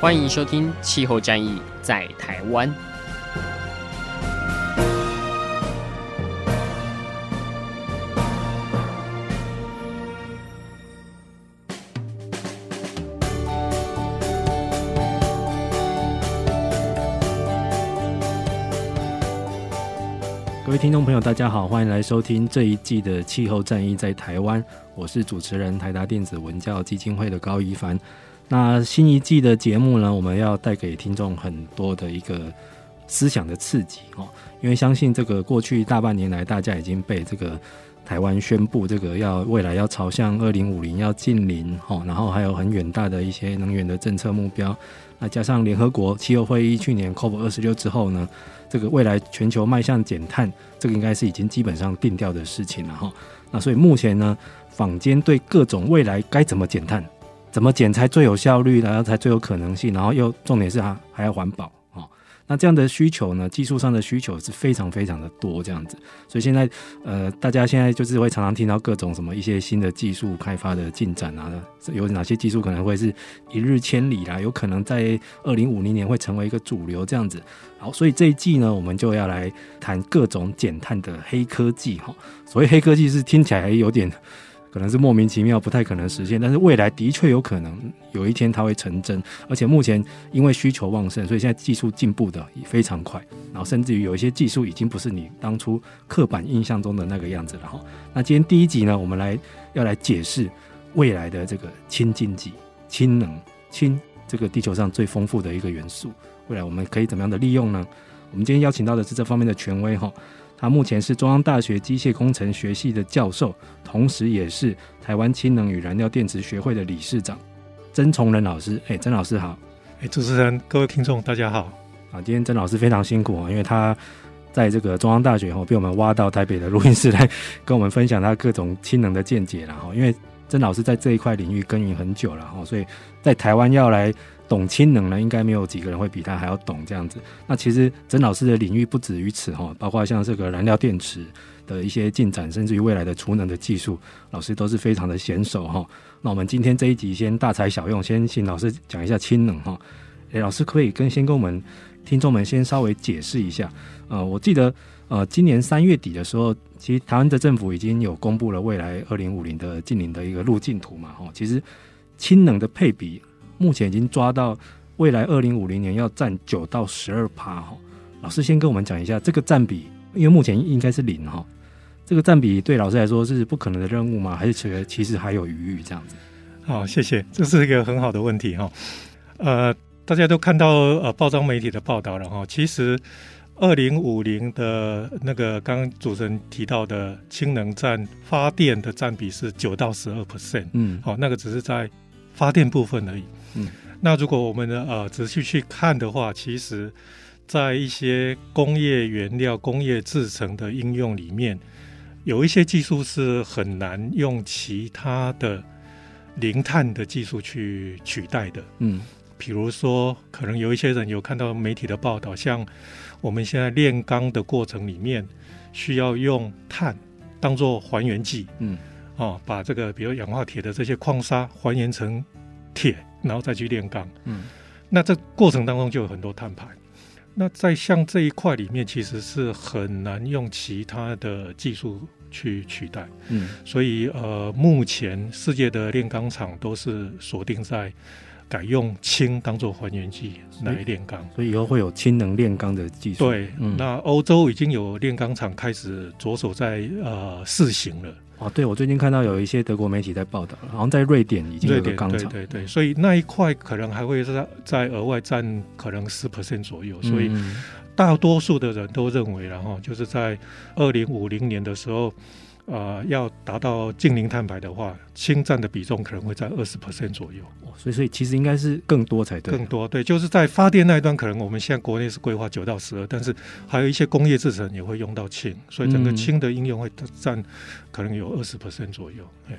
欢迎收听《气候战役在台湾》。各位听众朋友，大家好，欢迎来收听这一季的《气候战役在台湾》，我是主持人台达电子文教基金会的高宜凡。那新一季的节目呢，我们要带给听众很多的一个思想的刺激哦，因为相信这个过去大半年来，大家已经被这个台湾宣布这个要未来要朝向二零五零要近零哦，然后还有很远大的一些能源的政策目标，那加上联合国气候会议去年 COP 二十六之后呢，这个未来全球迈向减碳，这个应该是已经基本上定调的事情了哈。那所以目前呢，坊间对各种未来该怎么减碳，怎么减才最有效率，然后才最有可能性，然后又重点是还还要环保啊。那这样的需求呢，技术上的需求是非常非常的多，这样子。所以现在呃，大家现在就是会常常听到各种什么一些新的技术开发的进展啊，有哪些技术可能会是一日千里啦，有可能在二零五零年会成为一个主流这样子。好，所以这一季呢，我们就要来谈各种减碳的黑科技哈。所谓黑科技是听起来有点。可能是莫名其妙，不太可能实现，但是未来的确有可能有一天它会成真。而且目前因为需求旺盛，所以现在技术进步的也非常快，然后甚至于有一些技术已经不是你当初刻板印象中的那个样子了哈。那今天第一集呢，我们来要来解释未来的这个氢经济、氢能、氢这个地球上最丰富的一个元素，未来我们可以怎么样的利用呢？我们今天邀请到的是这方面的权威哈。他目前是中央大学机械工程学系的教授，同时也是台湾氢能与燃料电池学会的理事长，曾崇仁老师。哎，曾老师好。哎，主持人，各位听众，大家好。啊，今天曾老师非常辛苦啊，因为他在这个中央大学后被我们挖到台北的录音室来跟我们分享他各种氢能的见解了哈。因为曾老师在这一块领域耕耘很久了哈，所以在台湾要来。懂氢能呢，应该没有几个人会比他还要懂这样子。那其实曾老师的领域不止于此哈，包括像这个燃料电池的一些进展，甚至于未来的储能的技术，老师都是非常的娴熟哈。那我们今天这一集先大材小用，先请老师讲一下氢能哈。诶，老师可以跟先跟我们听众们先稍微解释一下。呃，我记得呃今年三月底的时候，其实台湾的政府已经有公布了未来二零五零的净零的一个路径图嘛哈。其实氢能的配比。目前已经抓到未来二零五零年要占九到十二趴哈，老师先跟我们讲一下这个占比，因为目前应该是零哈，这个占比对老师来说是不可能的任务吗？还是觉得其实还有余裕这样子？好，谢谢，这是一个很好的问题哈。呃，大家都看到呃报章媒体的报道了哈，其实二零五零的那个刚刚主持人提到的氢能占发电的占比是九到十二 percent，嗯，好，那个只是在发电部分而已。嗯，那如果我们呢呃仔细去看的话，其实，在一些工业原料、工业制成的应用里面，有一些技术是很难用其他的零碳的技术去取代的。嗯，比如说，可能有一些人有看到媒体的报道，像我们现在炼钢的过程里面，需要用碳当做还原剂。嗯，哦，把这个比如氧化铁的这些矿砂还原成铁。然后再去炼钢，嗯，那这过程当中就有很多碳排。那在像这一块里面，其实是很难用其他的技术去取代，嗯，所以呃，目前世界的炼钢厂都是锁定在改用氢当做还原剂来炼钢，所以以后会有氢能炼钢的技术。对，嗯，那欧洲已经有炼钢厂开始着手在呃试行了。哦，对，我最近看到有一些德国媒体在报道，好像在瑞典已经有个钢厂，对对对，所以那一块可能还会在在额外占可能十 percent 左右，所以大多数的人都认为，然后就是在二零五零年的时候，呃，要达到净零碳排的话，氢占的比重可能会在二十 percent 左右。所以，所以其实应该是更多才对。更多，对，就是在发电那一端，可能我们现在国内是规划九到十二，但是还有一些工业制成也会用到氢，所以整个氢的应用会占可能有二十 percent 左右。哎，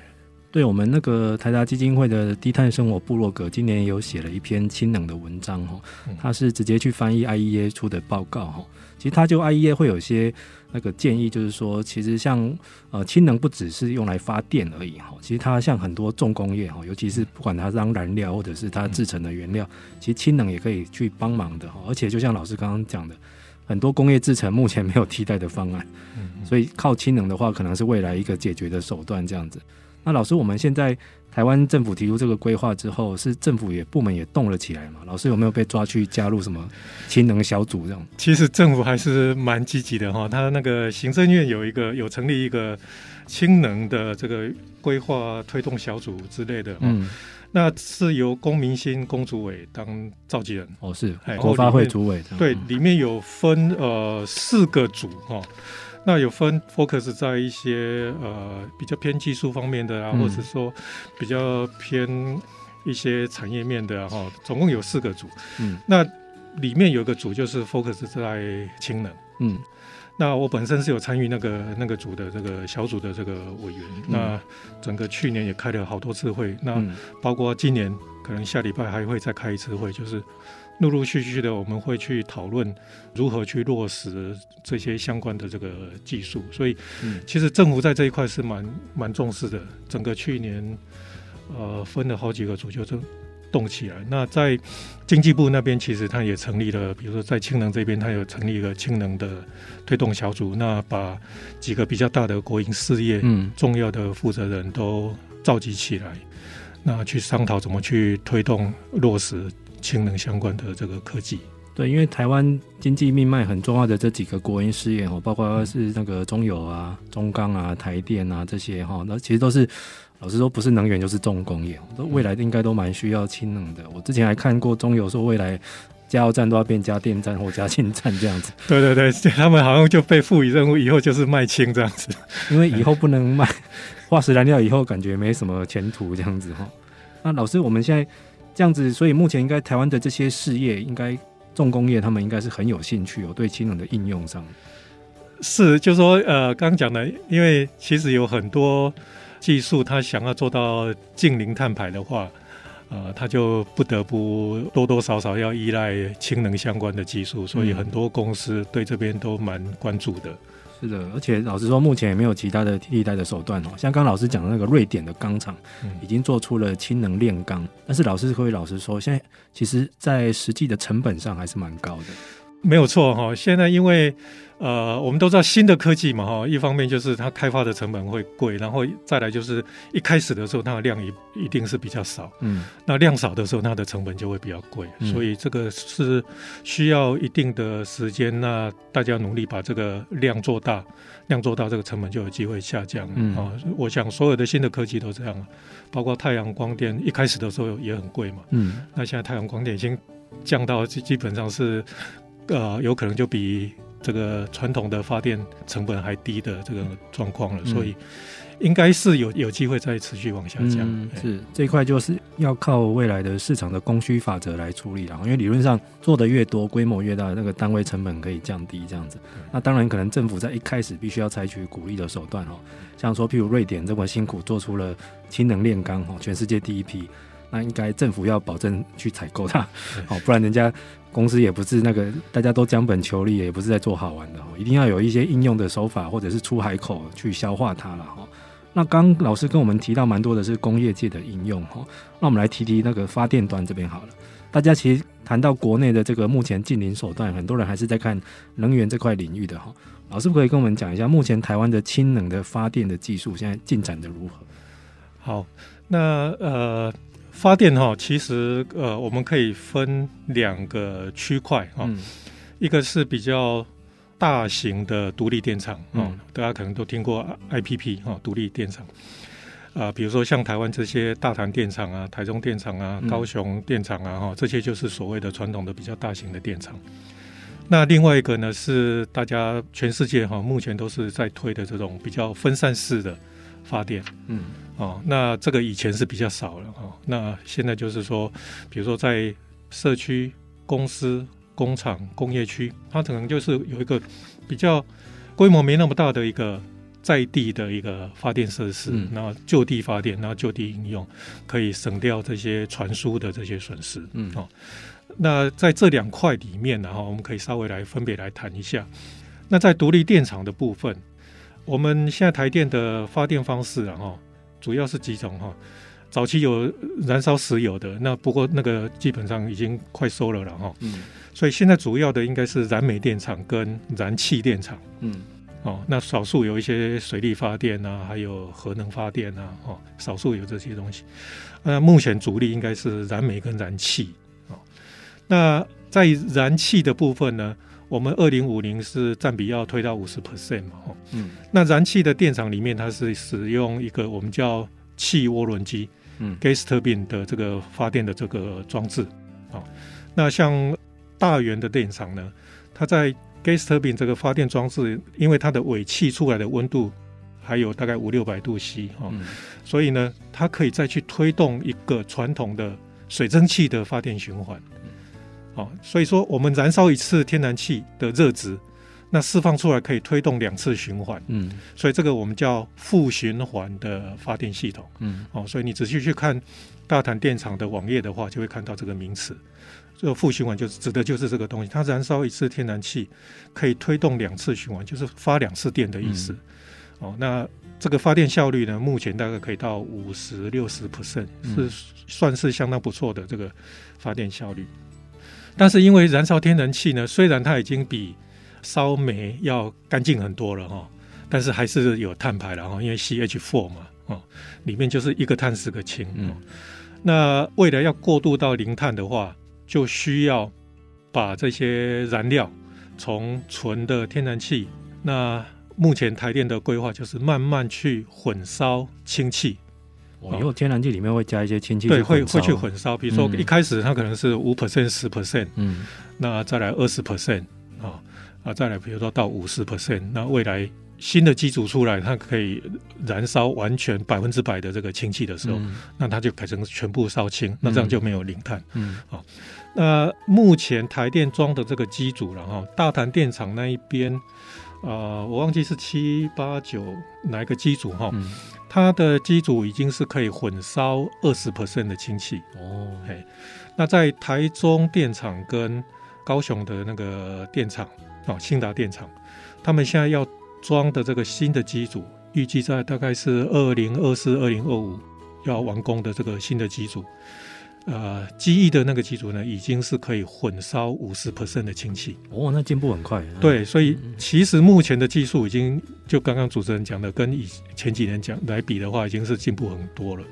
对我们那个台达基金会的低碳生活部落格，今年有写了一篇氢能的文章哈，他是直接去翻译 IEA 出的报告哈。其实它就 IEA 会有些那个建议，就是说，其实像呃氢能不只是用来发电而已哈，其实它像很多重工业哈，尤其是不管它当燃料或者是它制成的原料，其实氢能也可以去帮忙的哈。而且就像老师刚刚讲的，很多工业制成目前没有替代的方案，所以靠氢能的话，可能是未来一个解决的手段这样子。那老师，我们现在。台湾政府提出这个规划之后，是政府也部门也动了起来嘛？老师有没有被抓去加入什么氢能小组这样？其实政府还是蛮积极的哈，他那个行政院有一个有成立一个氢能的这个规划推动小组之类的，嗯，那是由龚明鑫公主委当召集人哦，是国发会主委，对，里面有分呃四个组哈。那有分 focus 在一些呃比较偏技术方面的啊，嗯、或者说比较偏一些产业面的哈、啊，总共有四个组。嗯，那里面有一个组就是 focus 在氢能。嗯，那我本身是有参与那个那个组的这个小组的这个委员。嗯、那整个去年也开了好多次会，那包括今年可能下礼拜还会再开一次会，就是。陆陆续续的，我们会去讨论如何去落实这些相关的这个技术。所以，其实政府在这一块是蛮蛮重视的。整个去年，呃，分了好几个组，就动起来。那在经济部那边，其实他也成立了，比如说在氢能这边，他有成立一个氢能的推动小组。那把几个比较大的国营事业重要的负责人都召集起来，那去商讨怎么去推动落实。氢能相关的这个科技，对，因为台湾经济命脉很重要的这几个国营事业哦，包括是那个中油啊、中钢啊、台电啊这些哈，那其实都是老实说不是能源就是重工业，都未来应该都蛮需要氢能的。我之前还看过中油说未来加油站都要变加电站或加氢站这样子。对对对，他们好像就被赋予任务，以后就是卖氢这样子，因为以后不能卖 化石燃料，以后感觉没什么前途这样子哈。那老师，我们现在。这样子，所以目前应该台湾的这些事业，应该重工业，他们应该是很有兴趣哦，对氢能的应用上。是，就是说呃，刚刚讲的，因为其实有很多技术，它想要做到近零碳排的话，呃，它就不得不多多少少要依赖氢能相关的技术，所以很多公司对这边都蛮关注的。是的，而且老实说，目前也没有其他的替代的手段哦。像刚刚老师讲的那个瑞典的钢厂，已经做出了氢能炼钢，嗯、但是老师可以老实说，现在其实在实际的成本上还是蛮高的。没有错哈，现在因为。呃，我们都知道新的科技嘛，哈，一方面就是它开发的成本会贵，然后再来就是一开始的时候它的量一一定是比较少，嗯，那量少的时候它的成本就会比较贵，嗯、所以这个是需要一定的时间，那大家努力把这个量做大，量做大，这个成本就有机会下降，嗯。啊，我想所有的新的科技都这样，包括太阳光电一开始的时候也很贵嘛，嗯，那现在太阳光电已经降到基基本上是，呃，有可能就比。这个传统的发电成本还低的这个状况了，嗯、所以应该是有有机会再持续往下降。嗯、是这一块就是要靠未来的市场的供需法则来处理了，因为理论上做的越多，规模越大，那个单位成本可以降低这样子。嗯、那当然可能政府在一开始必须要采取鼓励的手段哦，像说譬如瑞典这么辛苦做出了氢能炼钢哦，全世界第一批。那应该政府要保证去采购它，好，不然人家公司也不是那个大家都将本求利，也不是在做好玩的哈，一定要有一些应用的手法，或者是出海口去消化它了哈。那刚老师跟我们提到蛮多的是工业界的应用哈，那我们来提提那个发电端这边好了。大家其实谈到国内的这个目前近零手段，很多人还是在看能源这块领域的哈。老师可以跟我们讲一下，目前台湾的氢能的发电的技术现在进展的如何？好，那呃。发电哈，其实呃，我们可以分两个区块哈，嗯、一个是比较大型的独立电厂啊，嗯、大家可能都听过 IPP 哈，独立电厂。啊、呃，比如说像台湾这些大潭电厂啊、台中电厂啊、高雄电厂啊哈，这些就是所谓的传统的比较大型的电厂。那另外一个呢，是大家全世界哈目前都是在推的这种比较分散式的发电。嗯，哦，那这个以前是比较少了哈。那现在就是说，比如说在社区、公司、工厂、工业区，它可能就是有一个比较规模没那么大的一个在地的一个发电设施，然后就地发电，然后就地应用，可以省掉这些传输的这些损失。嗯，哦。那在这两块里面呢，哈，我们可以稍微来分别来谈一下。那在独立电厂的部分，我们现在台电的发电方式啊，哈，主要是几种哈。早期有燃烧石油的，那不过那个基本上已经快收了了哈。嗯。所以现在主要的应该是燃煤电厂跟燃气电厂。嗯。哦，那少数有一些水力发电啊，还有核能发电啊，哦，少数有这些东西。那目前主力应该是燃煤跟燃气。哦那在燃气的部分呢，我们二零五零是占比要推到五十 percent 嘛，嗯，那燃气的电厂里面，它是使用一个我们叫气涡轮机，嗯，gas turbine 的这个发电的这个装置，啊，那像大园的电厂呢，它在 gas turbine 这个发电装置，因为它的尾气出来的温度还有大概五六百度 C 哈，所以呢，它可以再去推动一个传统的水蒸气的发电循环。哦，所以说我们燃烧一次天然气的热值，那释放出来可以推动两次循环，嗯，所以这个我们叫负循环的发电系统，嗯，哦，所以你仔细去看大潭电厂的网页的话，就会看到这个名词，这个负循环就是指的就是这个东西，它燃烧一次天然气可以推动两次循环，就是发两次电的意思，嗯、哦，那这个发电效率呢，目前大概可以到五十六十 percent，是算是相当不错的这个发电效率。但是因为燃烧天然气呢，虽然它已经比烧煤要干净很多了哈，但是还是有碳排了哈，因为 CH4 嘛，哦，里面就是一个碳四个氢。嗯，那未来要过渡到零碳的话，就需要把这些燃料从纯的天然气，那目前台电的规划就是慢慢去混烧氢气。以后天然气里面会加一些氢气，对，会会去混烧。比如说一开始它可能是五 percent、十 percent，嗯，那再来二十 percent 啊啊，再来比如说到五十 percent，那未来新的机组出来，它可以燃烧完全百分之百的这个氢气的时候，嗯、那它就改成全部烧氢，那这样就没有零碳。嗯，好、嗯，那目前台电装的这个机组了哈，大潭电厂那一边，啊、呃，我忘记是七八九哪一个机组哈。嗯它的机组已经是可以混烧二十 percent 的氢气哦，嘿，那在台中电厂跟高雄的那个电厂哦，兴达电厂，他们现在要装的这个新的机组，预计在大概是二零二四、二零二五要完工的这个新的机组。呃，机翼的那个机组呢，已经是可以混烧五十 percent 的氢气哦，那进步很快。对，所以其实目前的技术已经就刚刚主持人讲的，跟以前几年讲来比的话，已经是进步很多了。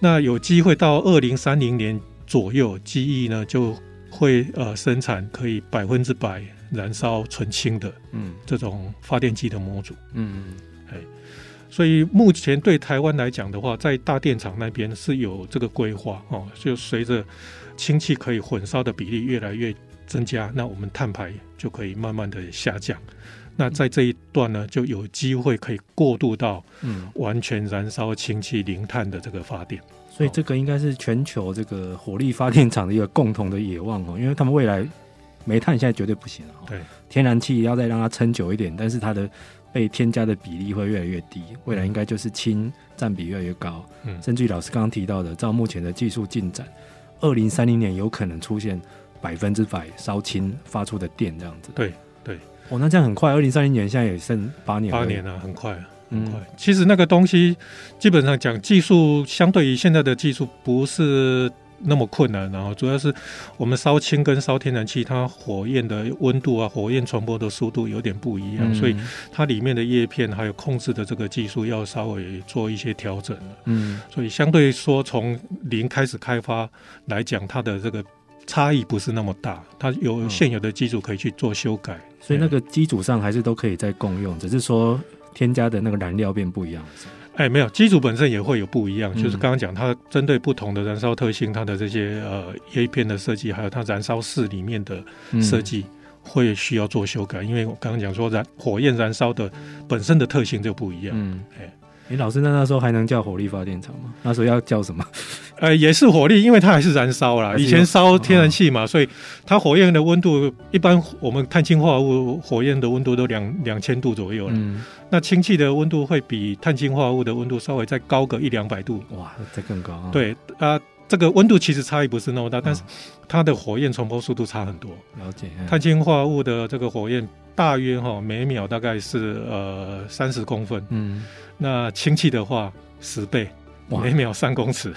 那有机会到二零三零年左右，机翼呢就会呃生产可以百分之百燃烧纯氢的嗯这种发电机的模组嗯。所以目前对台湾来讲的话，在大电厂那边是有这个规划哦，就随着氢气可以混烧的比例越来越增加，那我们碳排就可以慢慢的下降。那在这一段呢，就有机会可以过渡到嗯完全燃烧氢气零碳的这个发电。所以这个应该是全球这个火力发电厂的一个共同的野望哦，因为他们未来煤炭现在绝对不行了，对，天然气要再让它撑久一点，但是它的。被添加的比例会越来越低，未来应该就是氢占比越来越高。嗯，甚至于老师刚刚提到的，照目前的技术进展，二零三零年有可能出现百分之百烧氢发出的电这样子。对对，哦，那这样很快，二零三零年现在也剩八年，八年了，很快，很快。嗯，其实那个东西基本上讲技术，相对于现在的技术不是。那么困难，然后主要是我们烧氢跟烧天然气，它火焰的温度啊，火焰传播的速度有点不一样，嗯、所以它里面的叶片还有控制的这个技术要稍微做一些调整。嗯，所以相对说从零开始开发来讲，它的这个差异不是那么大，它有现有的基础可以去做修改，嗯、所以那个基础上还是都可以再共用，只是说添加的那个燃料变不一样。哎，没有，机组本身也会有不一样，嗯、就是刚刚讲它针对不同的燃烧特性，它的这些呃叶片的设计，还有它燃烧室里面的设计，会需要做修改，因为我刚刚讲说燃火焰燃烧的本身的特性就不一样。嗯，哎。你老师那那时候还能叫火力发电厂吗？那时候要叫什么？呃，也是火力，因为它还是燃烧啦。以前烧天然气嘛，哦、所以它火焰的温度一般，我们碳氢化物火焰的温度都两两千度左右了。嗯，那氢气的温度会比碳氢化物的温度稍微再高个一两百度。哇，这更高。对啊、呃，这个温度其实差异不是那么大，但是它的火焰传播速度差很多。了解。碳氢化物的这个火焰大约哈每秒大概是呃三十公分。嗯。那氢气的话，十倍，每秒三公尺，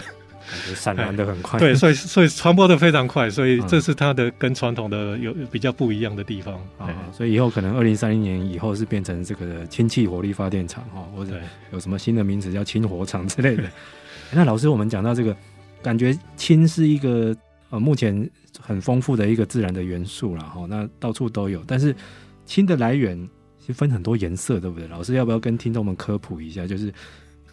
散燃的很快。对，所以所以传播的非常快，所以这是它的跟传统的有比较不一样的地方啊。所以以后可能二零三零年以后是变成这个氢气火力发电厂哈，或者有什么新的名词叫氢火厂之类的。那老师，我们讲到这个，感觉氢是一个呃目前很丰富的一个自然的元素了哈，那到处都有，但是氢的来源。就分很多颜色，对不对？老师要不要跟听众们科普一下？就是。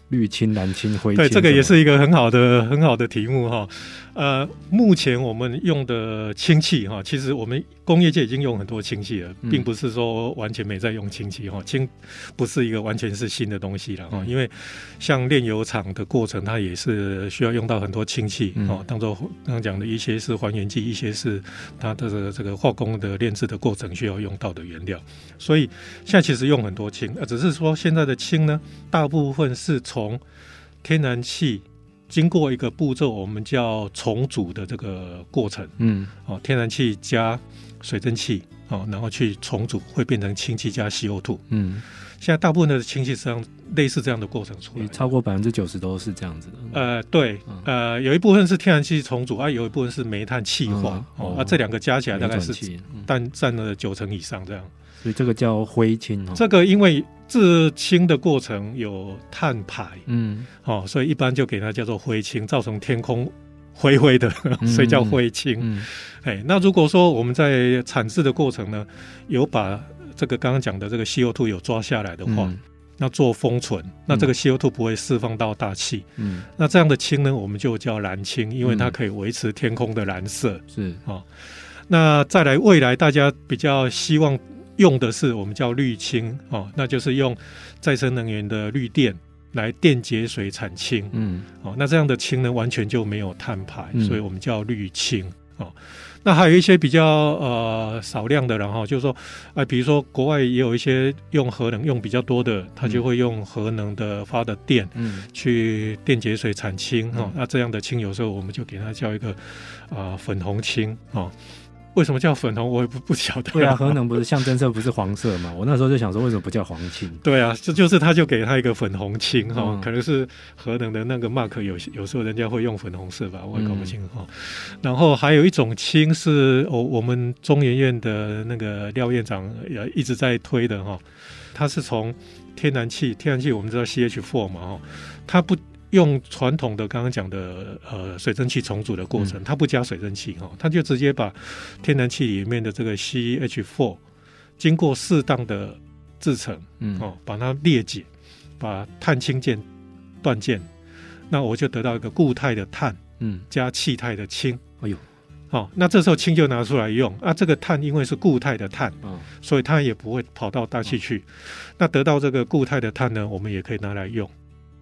绿氢、蓝氢、灰氢，对，这个也是一个很好的、很好的题目哈。呃，目前我们用的氢气哈，其实我们工业界已经用很多氢气了，并不是说完全没在用氢气哈。氢不是一个完全是新的东西了哈，因为像炼油厂的过程，它也是需要用到很多氢气哦，当做刚刚讲的一些是还原剂，一些是它的这个化工的炼制的过程需要用到的原料。所以现在其实用很多氢，呃，只是说现在的氢呢，大部分是从从天然气经过一个步骤，我们叫重组的这个过程，嗯，哦，天然气加水蒸气，哦，然后去重组，会变成氢气加 CO2，嗯，现在大部分的氢气实际上类似这样的过程出来，超过百分之九十都是这样子的。呃，对，呃，有一部分是天然气重组，啊，有一部分是煤炭气化，嗯、哦，啊，这两个加起来大概是但占了九成以上这样。所以这个叫灰氢哦。这个因为制氢的过程有碳排，嗯，哦，所以一般就给它叫做灰氢，造成天空灰灰的，所以叫灰氢。嗯，哎，那如果说我们在产制的过程呢，有把这个刚刚讲的这个 CO2 有抓下来的话，嗯、那做封存，那这个 CO2 不会释放到大气。嗯，那这样的氢呢，我们就叫蓝氢，因为它可以维持天空的蓝色。是啊、哦，那再来未来大家比较希望。用的是我们叫绿氢哦，那就是用再生能源的绿电来电解水产氢，嗯，哦，那这样的氢呢，完全就没有碳排，嗯、所以我们叫绿氢哦。那还有一些比较呃少量的，然后就是说，哎、呃，比如说国外也有一些用核能用比较多的，他就会用核能的发的电，嗯，去电解水产氢哦。那这样的氢有时候我们就给它叫一个啊、呃、粉红氢哦。为什么叫粉红？我也不不晓得。对啊，核能不是象征色不是黄色嘛？我那时候就想说，为什么不叫黄青？对啊，这就是他就给他一个粉红青哈，嗯、可能是核能的那个 mark 有有时候人家会用粉红色吧，我也搞不清哈。嗯、然后还有一种青是我我们中研院的那个廖院长也一直在推的哈，它是从天然气，天然气我们知道 CH4 嘛哈，它不。用传统的刚刚讲的呃水蒸气重组的过程，它不加水蒸气哈，它就直接把天然气里面的这个 CH4 经过适当的制成，嗯。哦，把它裂解，把碳氢键断键，那我就得到一个固态的碳，嗯，加气态的氢，哎呦，哦，那这时候氢就拿出来用啊，这个碳因为是固态的碳，嗯，所以它也不会跑到大气去，那得到这个固态的碳呢，我们也可以拿来用，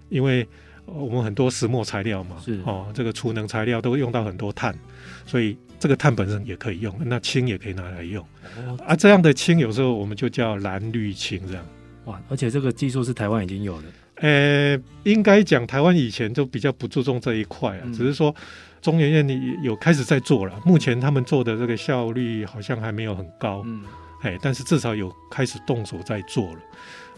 因为。我们很多石墨材料嘛，是哦，这个储能材料都用到很多碳，所以这个碳本身也可以用，那氢也可以拿来用。哦、啊，这样的氢有时候我们就叫蓝绿氢这样。哇，而且这个技术是台湾已经有的。呃，应该讲台湾以前就比较不注重这一块啊，嗯、只是说中研院有开始在做了，目前他们做的这个效率好像还没有很高，嗯，哎，但是至少有开始动手在做了。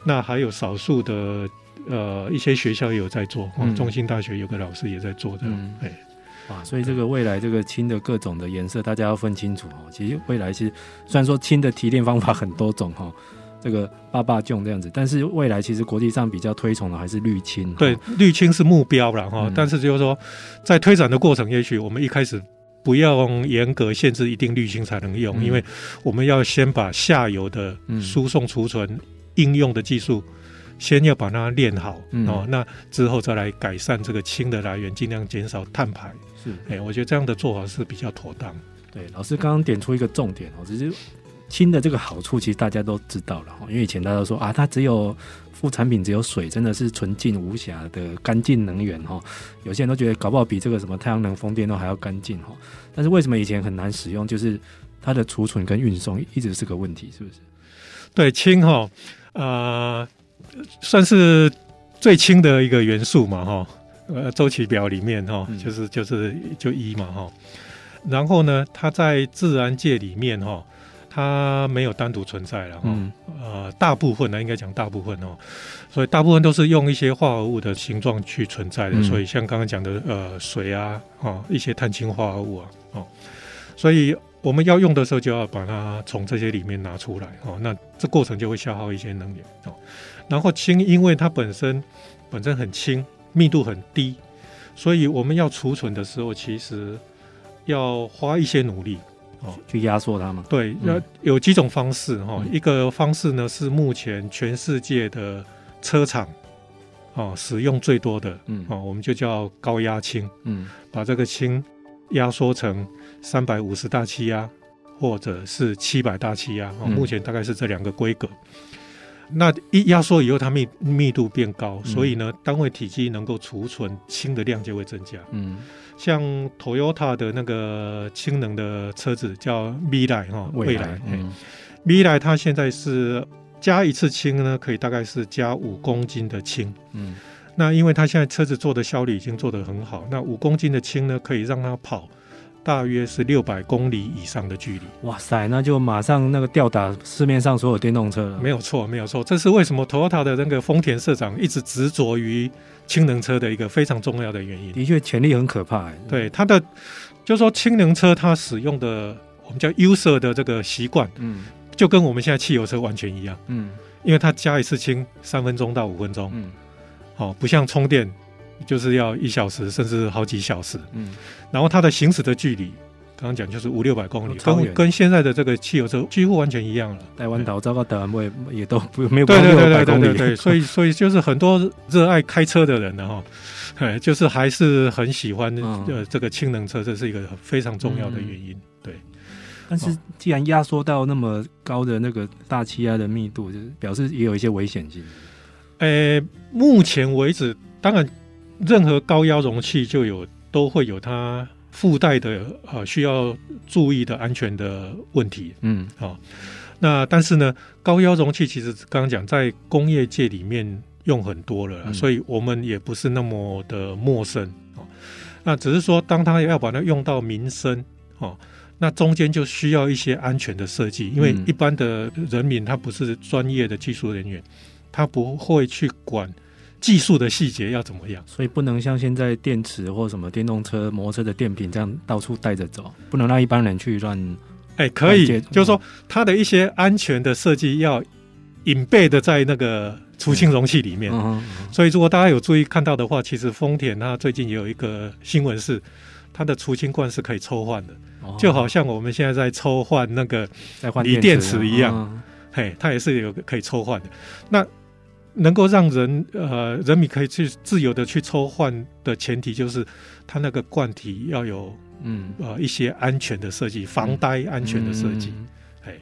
那还有少数的。呃，一些学校也有在做，嗯，中兴大学有个老师也在做的，嗯，哎，哇，所以这个未来这个氢的各种的颜色，大家要分清楚哦。其实未来其实虽然说氢的提炼方法很多种哈，这个八八囧这样子，但是未来其实国际上比较推崇的还是绿氢，对，绿氢是目标了哈。但是就是说，在推展的过程，也许我们一开始不要严格限制一定绿氢才能用，因为我们要先把下游的输送、储存、应用的技术。先要把它练好、嗯、哦，那之后再来改善这个氢的来源，尽量减少碳排。是，哎，我觉得这样的做法是比较妥当。对，老师刚刚点出一个重点哦，只是氢的这个好处，其实大家都知道了哈，因为以前大家都说啊，它只有副产品只有水，真的是纯净无瑕的干净能源哈。有些人都觉得搞不好比这个什么太阳能、风电都还要干净哈。但是为什么以前很难使用？就是它的储存跟运送一直是个问题，是不是？对，氢哈，呃，算是最轻的一个元素嘛哈。呃，周期表里面哈，就是就是就一嘛哈。然后呢，它在自然界里面哈，它没有单独存在了哈。嗯、呃，大部分呢，应该讲大部分哦，所以大部分都是用一些化合物的形状去存在的。嗯、所以像刚刚讲的呃水啊，哦一些碳氢化合物啊，哦，所以我们要用的时候就要把它从这些里面拿出来哦。那这过程就会消耗一些能源哦。然后氢，因为它本身本身很轻，密度很低，所以我们要储存的时候，其实。要花一些努力哦，去压缩它嘛。对，那有几种方式哈。嗯、一个方式呢是目前全世界的车厂哦使用最多的，嗯哦，我们就叫高压氢，嗯，把这个氢压缩成三百五十大气压或者是七百大气压，哦，目前大概是这两个规格。嗯、那一压缩以后，它密密度变高，嗯、所以呢，单位体积能够储存氢的量就会增加，嗯。像 Toyota 的那个氢能的车子叫 Mirai 哈，未来，嗯，Mirai 它现在是加一次氢呢，可以大概是加五公斤的氢，嗯，那因为它现在车子做的效率已经做得很好，那五公斤的氢呢，可以让它跑大约是六百公里以上的距离。哇塞，那就马上那个吊打市面上所有电动车了。没有错，没有错，这是为什么 Toyota 的那个丰田社长一直执着于。氢能车的一个非常重要的原因，的确潜力很可怕。对它的，就是说氢能车它使用的我们叫 user 的这个习惯，嗯，就跟我们现在汽油车完全一样，嗯，因为它加一次氢三分钟到五分钟，嗯，好，不像充电就是要一小时甚至好几小时，嗯，然后它的行驶的距离。刚刚讲就是五六百公里，跟跟现在的这个汽油车几乎完全一样了。台湾岛遭到台湾位也都不没有对对对对对对对，所以所以就是很多热爱开车的人呢哈，哎，就是还是很喜欢呃这个氢能车，这是一个非常重要的原因。对，但是既然压缩到那么高的那个大气压的密度，就是表示也有一些危险性。呃，目前为止，当然任何高压容器就有都会有它。附带的呃需要注意的安全的问题，嗯，好、哦，那但是呢，高压容器其实刚刚讲在工业界里面用很多了，嗯、所以我们也不是那么的陌生，哦，那只是说当它要把它用到民生，哦，那中间就需要一些安全的设计，因为一般的人民他不是专业的技术人员，他不会去管。技术的细节要怎么样？所以不能像现在电池或什么电动车、摩托车的电瓶这样到处带着走，不能让一般人去乱。哎，可以，就是说它的一些安全的设计要隐蔽的在那个储氢容器里面。嗯、所以如果大家有注意看到的话，其实丰田它最近也有一个新闻是，它的储氢罐是可以抽换的，哦、就好像我们现在在抽换那个锂电池一样。嗯、嘿，它也是有可以抽换的。那能够让人呃人民可以去自由的去抽换的前提，就是它那个罐体要有嗯。呃一些安全的设计，防呆安全的设计，哎、嗯，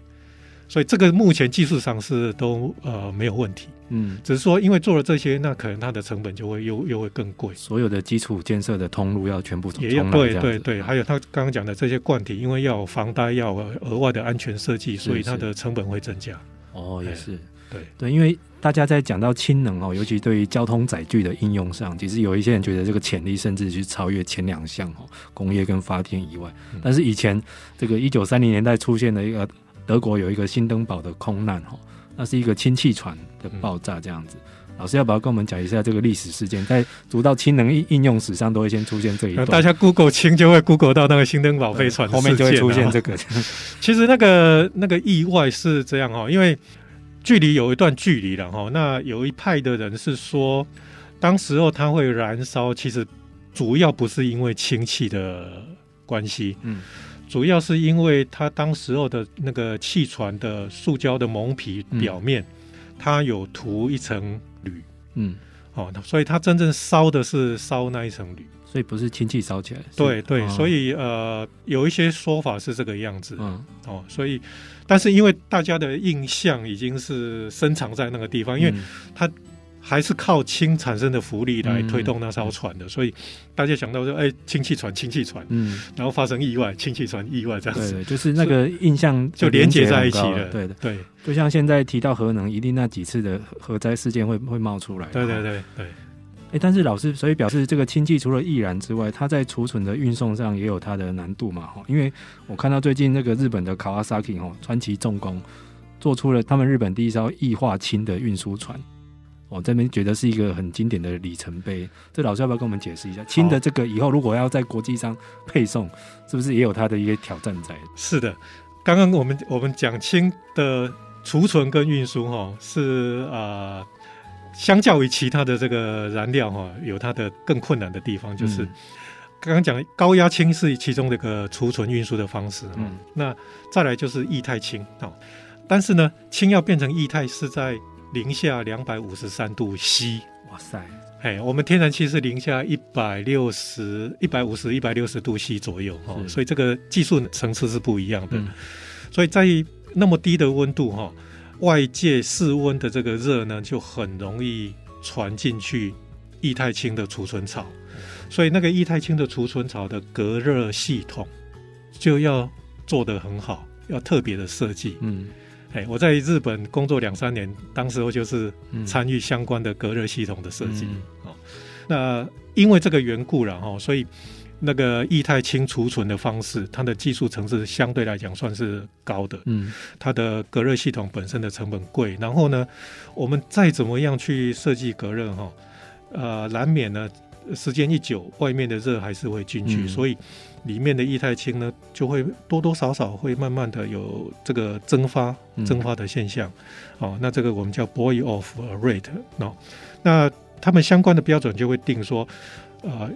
所以这个目前技术上是都呃没有问题，嗯，只是说因为做了这些，那可能它的成本就会又又会更贵，所有的基础建设的通路要全部也要对对对，还有他刚刚讲的这些罐体，因为要有防呆，要有额外的安全设计，所以它的成本会增加。哦，也是，对对，因为。大家在讲到氢能哦，尤其对于交通载具的应用上，其实有一些人觉得这个潜力甚至去超越前两项哦，工业跟发电以外。但是以前这个一九三零年代出现的一个德国有一个新登堡的空难哦，那是一个氢气船的爆炸这样子。老师要不要跟我们讲一下这个历史事件？在读到氢能应应用史上都会先出现这一段。大家 Google 氢就会 Google 到那个新登堡飞船，后面就会出现这个。其实那个那个意外是这样哦，因为。距离有一段距离了哈，那有一派的人是说，当时候它会燃烧，其实主要不是因为氢气的关系，嗯，主要是因为它当时候的那个汽船的塑胶的蒙皮表面，嗯、它有涂一层铝，嗯，哦，所以它真正烧的是烧那一层铝，所以不是氢气烧起来。对对，哦、所以呃，有一些说法是这个样子。嗯哦，所以，但是因为大家的印象已经是深藏在那个地方，因为它还是靠氢产生的浮力来推动那艘船的，嗯、所以大家想到说，哎，氢气船，氢气船，嗯，然后发生意外，氢气船意外这样子，对，就是那个印象就连接在一起了。对的，对，就像现在提到核能，一定那几次的核灾事件会会冒出来。对对对对。哎，但是老师，所以表示这个氢气除了易燃之外，它在储存的运送上也有它的难度嘛？哈，因为我看到最近那个日本的 Kawasaki 哈川崎重工做出了他们日本第一艘液化氢的运输船，我这边觉得是一个很经典的里程碑。这老师要不要跟我们解释一下氢的这个以后如果要在国际上配送，是不是也有它的一些挑战在？是的，刚刚我们我们讲氢的储存跟运输哈是啊。呃相较于其他的这个燃料哈，有它的更困难的地方，就是刚刚讲高压氢是其中的一个储存运输的方式。嗯，那再来就是液态氢啊，但是呢，氢要变成液态是在零下两百五十三度 C。哇塞，哎，我们天然气是零下一百六十、一百五十、一百六十度 C 左右哈，所以这个技术层次是不一样的。嗯，所以在那么低的温度哈。外界室温的这个热呢，就很容易传进去液态氢的储存槽，所以那个液态氢的储存槽的隔热系统就要做得很好，要特别的设计。嗯，哎，我在日本工作两三年，当时候就是参与相关的隔热系统的设计。哦，那因为这个缘故了哈，所以。那个液态氢储存的方式，它的技术层次相对来讲算是高的。嗯，它的隔热系统本身的成本贵，然后呢，我们再怎么样去设计隔热哈，呃，难免呢时间一久，外面的热还是会进去，嗯、所以里面的液态氢呢就会多多少少会慢慢的有这个蒸发、蒸发的现象。嗯、哦，那这个我们叫 boil off rate。哦，那他们相关的标准就会定说，呃。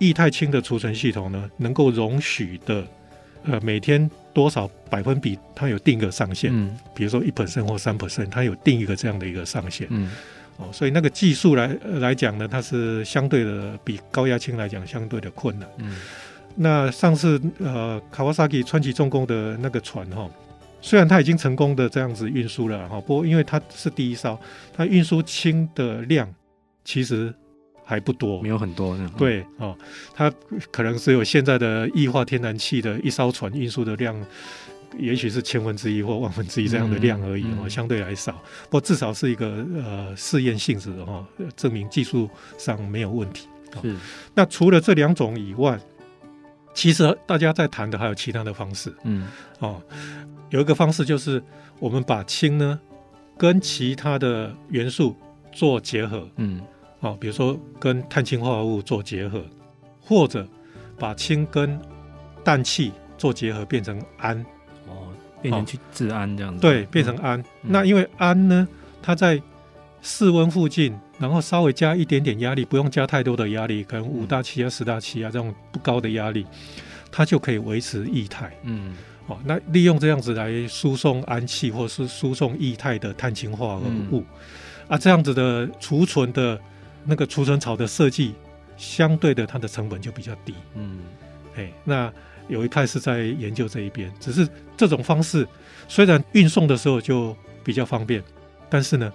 液态氢的储存系统呢，能够容许的，呃，每天多少百分比，它有定个上限。嗯，比如说一 percent 或三 percent，它有定一个这样的一个上限。嗯，哦，所以那个技术来来讲呢，它是相对的比高压氢来讲相对的困难。嗯，那上次呃，Kawasaki 川崎重工的那个船哈，虽然它已经成功的这样子运输了哈，不过因为它是第一艘，它运输氢的量其实。还不多，没有很多。对哦，它可能只有现在的液化天然气的一艘船运输的量，也许是千分之一或万分之一这样的量而已哦，相对来少。不过至少是一个呃试验性质的哈，证明技术上没有问题。是。那除了这两种以外，其实大家在谈的还有其他的方式。嗯。哦，有一个方式就是我们把氢呢跟其他的元素做结合。嗯。哦，比如说跟碳氢化合物做结合，或者把氢跟氮气做结合变成氨，哦，变成去制氨这样子。对，变成氨。嗯、那因为氨呢，它在室温附近，然后稍微加一点点压力，不用加太多的压力，可能五大气压、十大气压这种不高的压力，它就可以维持液态。嗯，哦，那利用这样子来输送氨气或是输送液态的碳氢化合物，嗯、啊，这样子的储存的。那个储存槽的设计，相对的它的成本就比较低。嗯，哎，那有一派是在研究这一边，只是这种方式虽然运送的时候就比较方便，但是呢，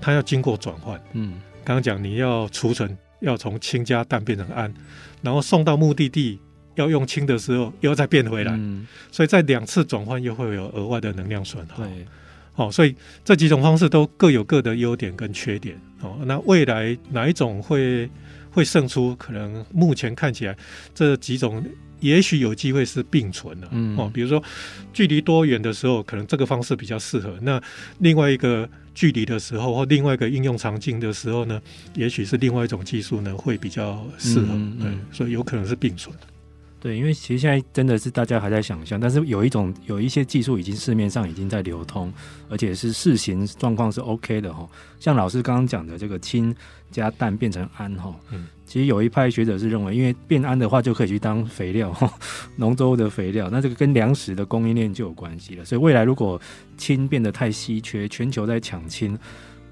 它要经过转换。嗯，刚刚讲你要储存，要从氢加氮变成氨，然后送到目的地要用氢的时候又要再变回来，嗯，所以在两次转换又会有额外的能量损耗。对。哦，所以这几种方式都各有各的优点跟缺点。哦，那未来哪一种会会胜出？可能目前看起来这几种也许有机会是并存的。嗯，哦，比如说距离多远的时候，可能这个方式比较适合；那另外一个距离的时候，或另外一个应用场景的时候呢，也许是另外一种技术呢会比较适合。嗯，嗯，对，所以有可能是并存的。对，因为其实现在真的是大家还在想象，但是有一种有一些技术已经市面上已经在流通，而且是试行状况是 OK 的哈。像老师刚刚讲的这个氢加氮变成氨哈，嗯，其实有一派学者是认为，因为变氨的话就可以去当肥料，农作物的肥料，那这个跟粮食的供应链就有关系了。所以未来如果氢变得太稀缺，全球在抢氢，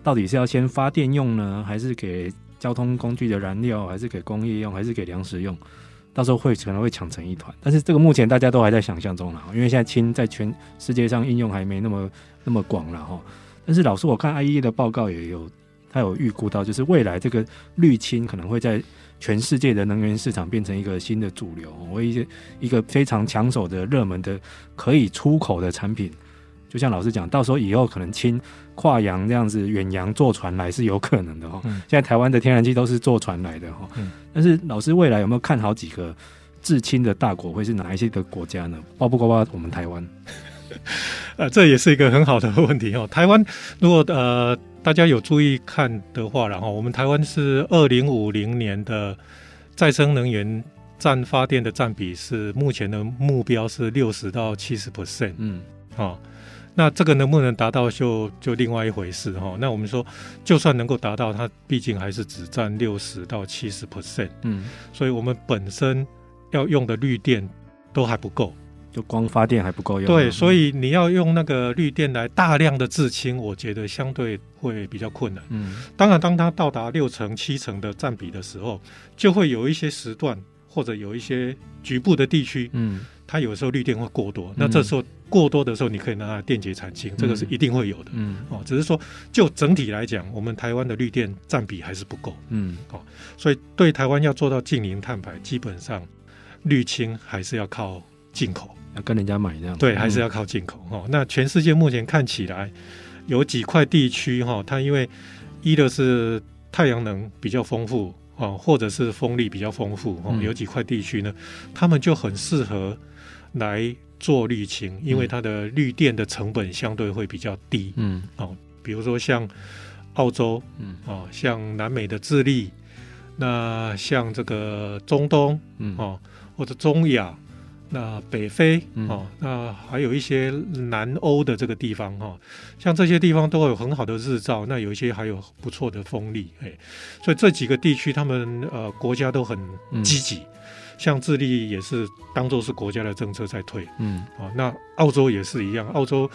到底是要先发电用呢，还是给交通工具的燃料，还是给工业用，还是给粮食用？到时候会可能会抢成一团。但是这个目前大家都还在想象中了，因为现在氢在全世界上应用还没那么那么广了哈。但是老师，我看 IEA 的报告也有，他有预估到，就是未来这个绿氢可能会在全世界的能源市场变成一个新的主流，为一个一个非常抢手的热门的可以出口的产品。就像老师讲，到时候以后可能氢跨洋这样子远洋坐船来是有可能的哈。嗯、现在台湾的天然气都是坐船来的哈。嗯、但是老师未来有没有看好几个至亲的大国会是哪一些的国家呢？包不包括我们台湾？呃，这也是一个很好的问题哦。台湾如果呃大家有注意看的话，然后我们台湾是二零五零年的再生能源占发电的占比是目前的目标是六十到七十 percent。嗯，哦。那这个能不能达到就就另外一回事哈。那我们说，就算能够达到，它毕竟还是只占六十到七十 percent。嗯，所以我们本身要用的绿电都还不够，就光发电还不够用。对，所以你要用那个绿电来大量的制氢，我觉得相对会比较困难。嗯，当然，当它到达六成七成的占比的时候，就会有一些时段或者有一些局部的地区，嗯。它有时候绿电会过多，那这时候过多的时候，你可以拿它电解产氢，嗯、这个是一定会有的。嗯，哦，只是说就整体来讲，我们台湾的绿电占比还是不够。嗯，哦，所以对台湾要做到净零碳排，基本上绿氢还是要靠进口，要跟人家买这样。对，还是要靠进口。哈、嗯，那全世界目前看起来有几块地区哈，它因为一的是太阳能比较丰富啊，或者是风力比较丰富哦，有几块地区呢，他们就很适合。来做绿氢，因为它的绿电的成本相对会比较低。嗯，哦，比如说像澳洲，嗯，哦，像南美的智利，那像这个中东，嗯，哦，或者中亚，那北非，哦，那还有一些南欧的这个地方，哈，像这些地方都有很好的日照，那有一些还有不错的风力，哎，所以这几个地区他们呃国家都很积极。嗯像智利也是当做是国家的政策在推，嗯，哦，那澳洲也是一样，澳洲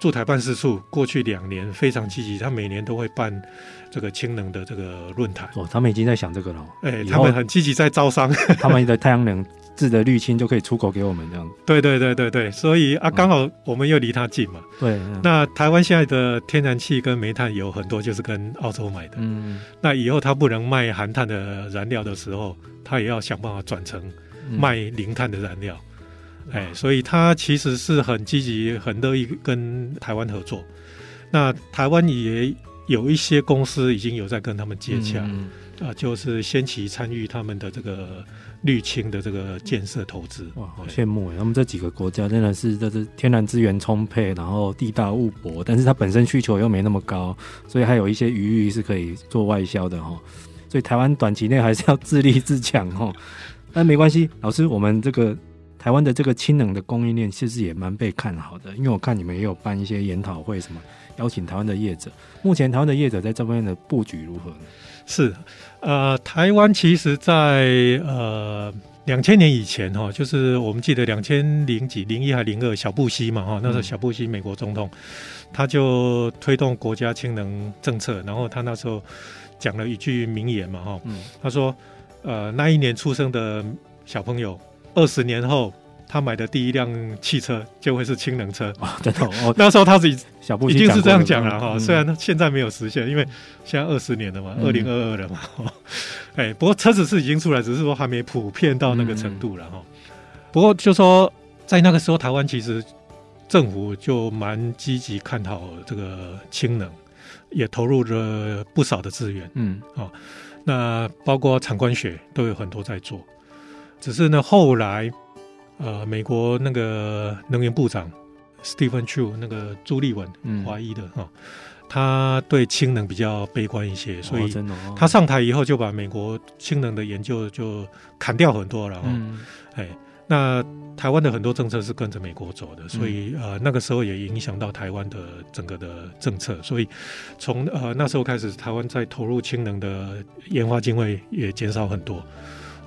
驻台办事处过去两年非常积极，他每年都会办这个氢能的这个论坛。哦，他们已经在想这个了，哎、欸，他们很积极在招商，他们的太阳能制的绿氢就可以出口给我们这样。对对对对对，所以啊，刚好我们又离他近嘛。对、嗯，那台湾现在的天然气跟煤炭有很多就是跟澳洲买的，嗯，那以后他不能卖含碳的燃料的时候。他也要想办法转成卖零碳的燃料，嗯、哎，所以他其实是很积极、很乐意跟台湾合作。那台湾也有一些公司已经有在跟他们接洽，啊，就是先期参与他们的这个绿氢的这个建设投资。哇，好羡慕哎！他们这几个国家真的是这是天然资源充沛，然后地大物博，但是它本身需求又没那么高，所以还有一些余裕是可以做外销的哈。所以台湾短期内还是要自立自强哈，但没关系，老师，我们这个台湾的这个氢能的供应链其实也蛮被看好的，因为我看你们也有办一些研讨会，什么邀请台湾的业者。目前台湾的业者在这方面的布局如何呢？是，呃，台湾其实在呃两千年以前哈，就是我们记得两千零几零一还零二小布希嘛哈，那时候小布希美国总统，他就推动国家氢能政策，然后他那时候。讲了一句名言嘛，哈，他说，呃，那一年出生的小朋友，二十年后他买的第一辆汽车就会是氢能车。真的，那时候他是小布已经是这样讲了哈，虽然现在没有实现，因为现在二十年了嘛，二零二二了嘛，哎，不过车子是已经出来，只是说还没普遍到那个程度了哈。不过就说在那个时候，台湾其实政府就蛮积极看好这个氢能。也投入了不少的资源，嗯，啊、哦，那包括产官学都有很多在做，只是呢，后来，呃，美国那个能源部长 Stephen Chu 那个朱立文，华裔的哈、他对氢能比较悲观一些，所以他上台以后就把美国氢能的研究就砍掉很多了，嗯，哎。那台湾的很多政策是跟着美国走的，所以呃那个时候也影响到台湾的整个的政策，所以从呃那时候开始，台湾在投入氢能的研发经费也减少很多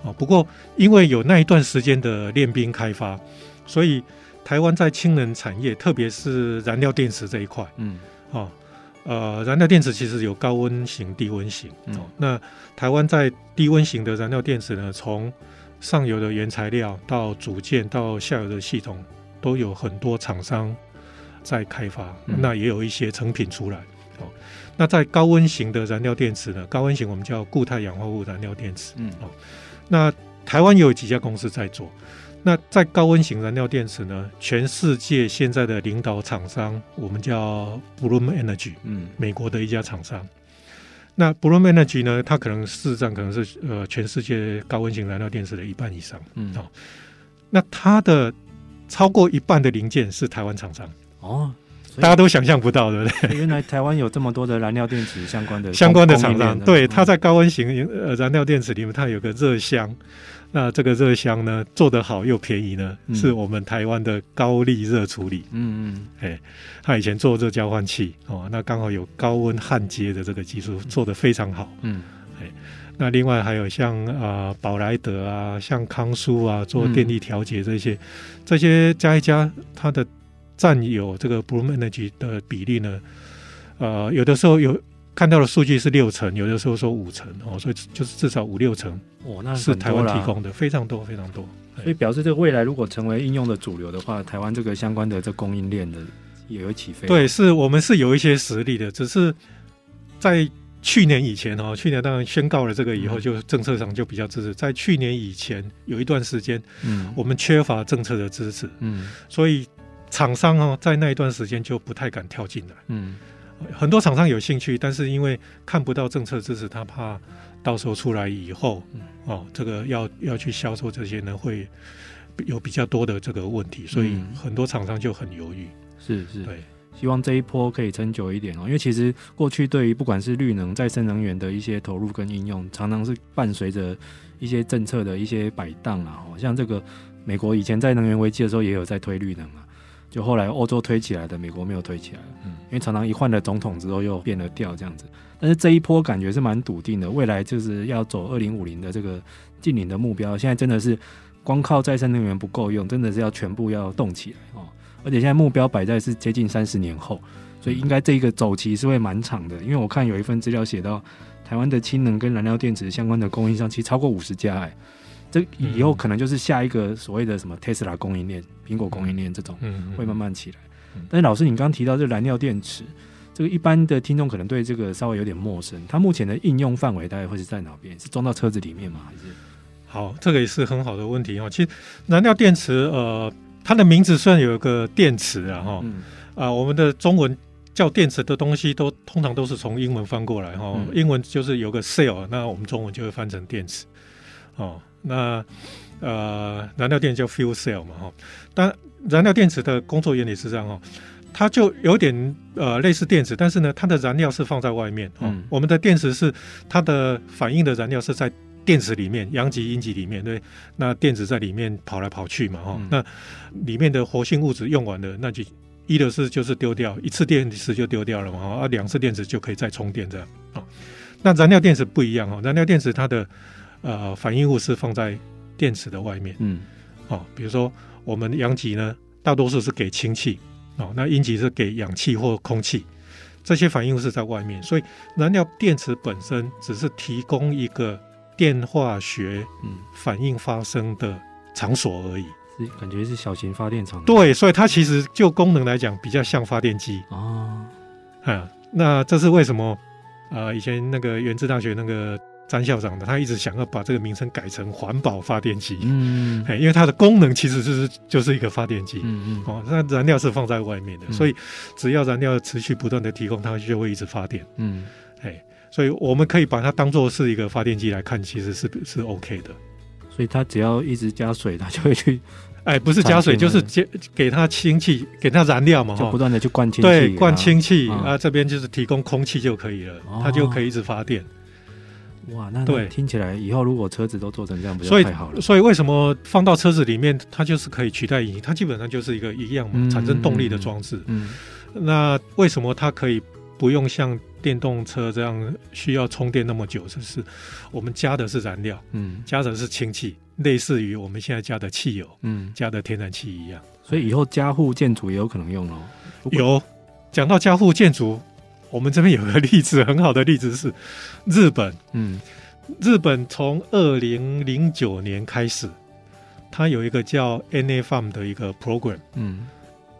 啊。不过因为有那一段时间的练兵开发，所以台湾在氢能产业，特别是燃料电池这一块，嗯啊呃，燃料电池其实有高温型、低温型。嗯、哦，那台湾在低温型的燃料电池呢，从上游的原材料到组件到下游的系统，都有很多厂商在开发。嗯、那也有一些成品出来。哦，那在高温型的燃料电池呢，高温型我们叫固态氧化物燃料电池。嗯，哦，那台湾有几家公司在做。那在高温型燃料电池呢，全世界现在的领导厂商，我们叫 Bloom Energy，嗯，美国的一家厂商。那 Bloom Energy 呢，它可能市占可能是呃全世界高温型燃料电池的一半以上，嗯，哦，那它的超过一半的零件是台湾厂商。哦，大家都想象不到，对不对？原来台湾有这么多的燃料电池相关的 相关的厂商，对，它在高温型呃燃料电池里面，它有个热箱。那这个热箱呢，做得好又便宜呢，嗯、是我们台湾的高力热处理。嗯嗯，哎，他以前做热交换器哦，那刚好有高温焊接的这个技术，做得非常好。嗯，哎，那另外还有像啊宝来德啊，像康舒啊，做电力调节这些，嗯、这些加一加，它的占有这个 Bloom Energy 的比例呢，呃，有的时候有。看到的数据是六成，有的时候说五成哦，所以就是至少五六成哦，那是台湾提供的，非常多非常多。所以表示这个未来如果成为应用的主流的话，台湾这个相关的这供应链的也有起飞。对，是我们是有一些实力的，只是在去年以前哦，去年当然宣告了这个以后，就政策上就比较支持。在去年以前有一段时间，嗯，我们缺乏政策的支持，嗯，所以厂商哦，在那一段时间就不太敢跳进来，嗯。很多厂商有兴趣，但是因为看不到政策支持，他怕到时候出来以后，嗯、哦，这个要要去销售这些呢，会有比较多的这个问题，所以很多厂商就很犹豫。是是，对，希望这一波可以撑久一点哦，因为其实过去对于不管是绿能、再生能源的一些投入跟应用，常常是伴随着一些政策的一些摆荡啊，哦，像这个美国以前在能源危机的时候也有在推绿能啊。就后来欧洲推起来的，美国没有推起来，嗯，因为常常一换了总统之后又变了调这样子。但是这一波感觉是蛮笃定的，未来就是要走二零五零的这个近零的目标。现在真的是光靠再生能源不够用，真的是要全部要动起来哦。而且现在目标摆在是接近三十年后，所以应该这一个走期是会蛮长的。因为我看有一份资料写到，台湾的氢能跟燃料电池相关的供应商其实超过五十家哎。这以后可能就是下一个所谓的什么特斯拉供应链、苹果供应链这种，会慢慢起来。但是老师，你刚刚提到这燃料电池，这个一般的听众可能对这个稍微有点陌生。它目前的应用范围大概会是在哪边？是装到车子里面吗？还是？好，这个也是很好的问题哦。其实燃料电池，呃，它的名字虽然有一个电池啊，哈，啊，我们的中文叫电池的东西都通常都是从英文翻过来哈。英文就是有个 cell，那我们中文就会翻成电池，哦。那呃，燃料电叫 fuel cell 嘛，哈，但燃料电池的工作原理是这样哦，它就有点呃类似电池，但是呢，它的燃料是放在外面，嗯，我们的电池是它的反应的燃料是在电池里面，阳极阴极里面，对，那电子在里面跑来跑去嘛，哈，那里面的活性物质用完了，那就一的是就是丢掉，一次电池就丢掉了嘛，哈，啊，两次电池就可以再充电这样，啊，那燃料电池不一样哈，燃料电池它的呃，反应物是放在电池的外面，嗯，哦，比如说我们阳极呢，大多数是给氢气，哦，那阴极是给氧气或空气，这些反应物是在外面，所以燃料电池本身只是提供一个电化学嗯。反应发生的场所而已，是感觉是小型发电厂，对，所以它其实就功能来讲比较像发电机。哦，啊，那这是为什么？啊、呃，以前那个原子大学那个。詹校长的，他一直想要把这个名称改成环保发电机，嗯，哎因为它的功能其实就是就是一个发电机，嗯嗯，哦，那燃料是放在外面的，嗯、所以只要燃料持续不断的提供，它就会一直发电，嗯，哎，所以我们可以把它当做是一个发电机来看，其实是是 OK 的，所以它只要一直加水，它就会去，哎，不是加水，就是接给它氢气，给它燃料嘛，就不断的去灌氢气，对，灌氢气啊，这边就是提供空气就可以了，哦、它就可以一直发电。哇，那对，听起来以后如果车子都做成这样，不就太好了？所以，为什么放到车子里面，它就是可以取代引擎？它基本上就是一个一样嘛，嗯、产生动力的装置。嗯，那为什么它可以不用像电动车这样需要充电那么久？就是我们加的是燃料，嗯，加的是氢气，类似于我们现在加的汽油，嗯，加的天然气一样。所以以后家户建筑也有可能用哦。有讲到家户建筑。我们这边有个例子，很好的例子是日本。嗯，日本从二零零九年开始，它有一个叫 NA Farm 的一个 program。嗯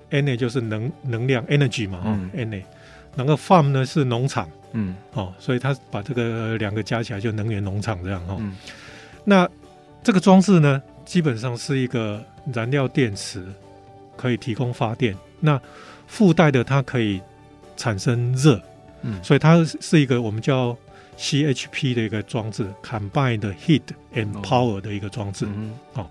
，NA 就是能能量 energy 嘛，嗯，NA，然后 Farm 呢是农场。嗯，哦，所以它把这个两个加起来就能源农场这样哈。嗯，那这个装置呢，基本上是一个燃料电池，可以提供发电。那附带的它可以产生热，嗯，所以它是一个我们叫 CHP 的一个装置，Combined Heat and Power 的一个装置。嗯，哦，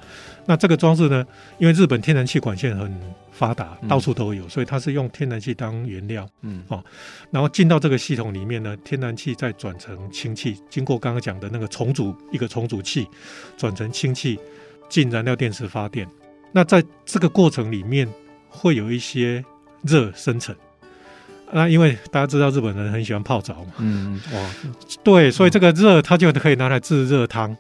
那这个装置呢，因为日本天然气管线很发达，嗯到处都有，所以它是用天然气当原料。嗯，哦，然后进到这个系统里面呢，天然气再转成氢气，经过刚刚讲的那个重组一个重组器，转成氢气进燃料电池发电。那在这个过程里面会有一些热生成。那因为大家知道日本人很喜欢泡澡嘛，嗯，哇，对，所以这个热它就可以拿来制热汤，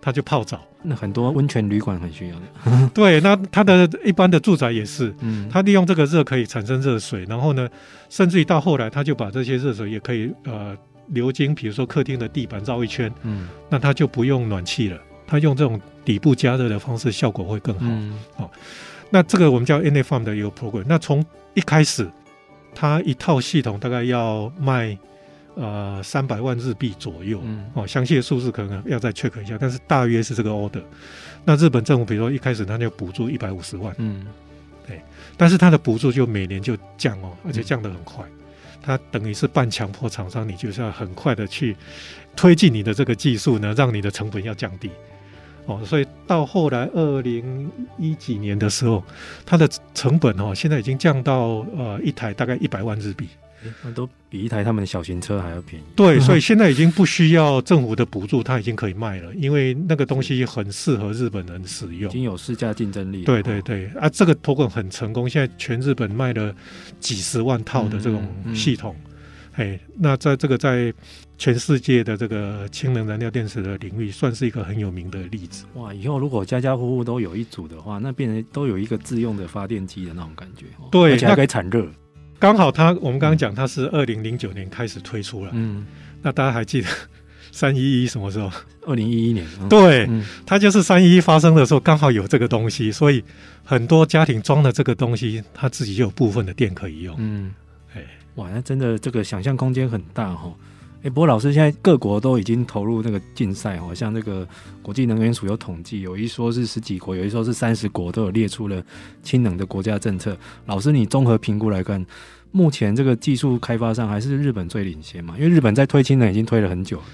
它就泡澡。那很多温泉旅馆很需要的。对，那它的一般的住宅也是，嗯，它利用这个热可以产生热水，然后呢，甚至于到后来，它就把这些热水也可以呃流经，比如说客厅的地板绕一圈，嗯，那它就不用暖气了，它用这种底部加热的方式，效果会更好。嗯，哦，那这个我们叫 NA Farm 的一个 program。那从一开始，它一套系统大概要卖呃三百万日币左右，嗯，哦，详细的数字可能要再 check 一下，但是大约是这个 order。那日本政府比如说一开始它就补助一百五十万，嗯，对，但是它的补助就每年就降哦，而且降得很快，它等于是半强迫厂商，你就是要很快的去推进你的这个技术呢，让你的成本要降低。哦，所以到后来二零一几年的时候，它的成本哦，现在已经降到呃一台大概一百万日币，那都比一台他们的小型车还要便宜。对，所以现在已经不需要政府的补助，它已经可以卖了，因为那个东西很适合日本人使用，已经有市价竞争力。对对对，啊，这个 program 很成功，现在全日本卖了几十万套的这种系统，哎、嗯嗯，那在这个在。全世界的这个氢能燃料电池的领域，算是一个很有名的例子。哇！以后如果家家户户都有一组的话，那变成都有一个自用的发电机的那种感觉。对，而且还可以产热。刚好它，我们刚刚讲它是二零零九年开始推出了。嗯，那大家还记得 三一一什么时候？二零一一年。嗯、对、嗯，它就是三一一发生的时候，刚好有这个东西，所以很多家庭装了这个东西，它自己就有部分的电可以用。嗯，哎，哇，那真的这个想象空间很大哈。哎，不过老师，现在各国都已经投入那个竞赛哦，像那个国际能源署有统计，有一说是十几国，有一说是三十国，都有列出了氢能的国家政策。老师，你综合评估来看，目前这个技术开发上还是日本最领先嘛？因为日本在推氢能已经推了很久了。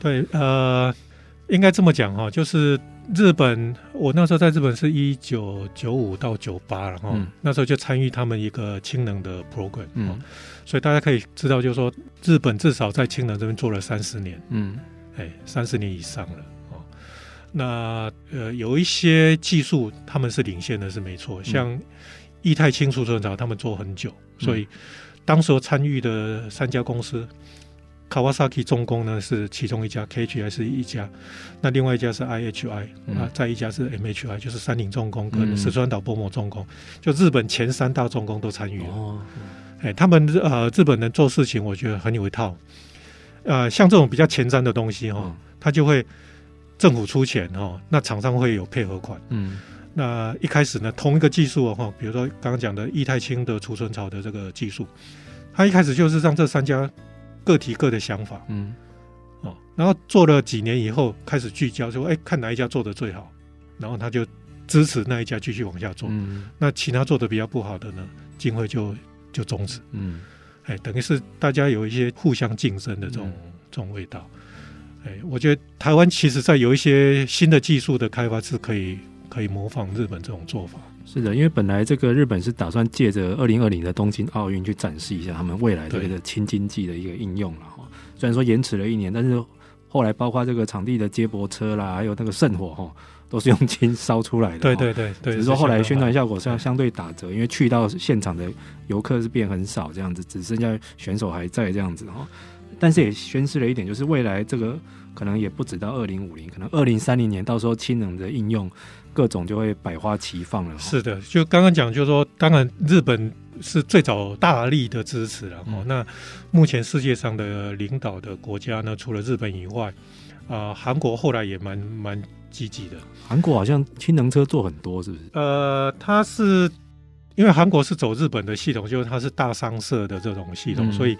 对，呃，应该这么讲哈，就是日本，我那时候在日本是一九九五到九八，然后那时候就参与他们一个氢能的 program，嗯。所以大家可以知道，就是说日本至少在氢能这边做了三十年，嗯，哎，三十年以上了哦。那呃，有一些技术他们是领先的，是没错。像液态氢储存槽，他们做很久，所以当时参与的三家公司，Kawasaki 重工呢是其中一家，KHI 是一家，那另外一家是 IHI 啊，再一家是 MHI，就是三菱重工跟石川岛波摩重工，就日本前三大重工都参与了。哦哎，他们呃，日本人做事情，我觉得很有一套。呃，像这种比较前瞻的东西哈、哦，他就会政府出钱哦，那厂商会有配合款。嗯，那一开始呢，同一个技术哦，哈，比如说刚刚讲的液态氢的储存槽的这个技术，他一开始就是让这三家各提各的想法。嗯，哦，然后做了几年以后，开始聚焦，说，哎，看哪一家做的最好，然后他就支持那一家继续往下做。嗯，那其他做的比较不好的呢，经费就。就终止，嗯，哎，等于是大家有一些互相竞争的这种、嗯、这种味道，哎，我觉得台湾其实在有一些新的技术的开发是可以可以模仿日本这种做法。是的，因为本来这个日本是打算借着二零二零的东京奥运去展示一下他们未来的这个轻经济的一个应用了哈。虽然说延迟了一年，但是后来包括这个场地的接驳车啦，还有那个圣火哈。都是用金烧出来的，对对对对。只是说后来宣传效果相相对打折，因为去到现场的游客是变很少，这样子只剩下选手还在这样子哈。但是也宣示了一点，就是未来这个可能也不止到二零五零，可能二零三零年到时候氢能的应用各种就会百花齐放了。是的，就刚刚讲，就是说，当然日本是最早大力的支持了。哦、嗯，那目前世界上的领导的国家呢，除了日本以外，啊、呃，韩国后来也蛮蛮积极的。韩国好像氢能车做很多，是不是？呃，它是。因为韩国是走日本的系统，就是它是大商社的这种系统，嗯、所以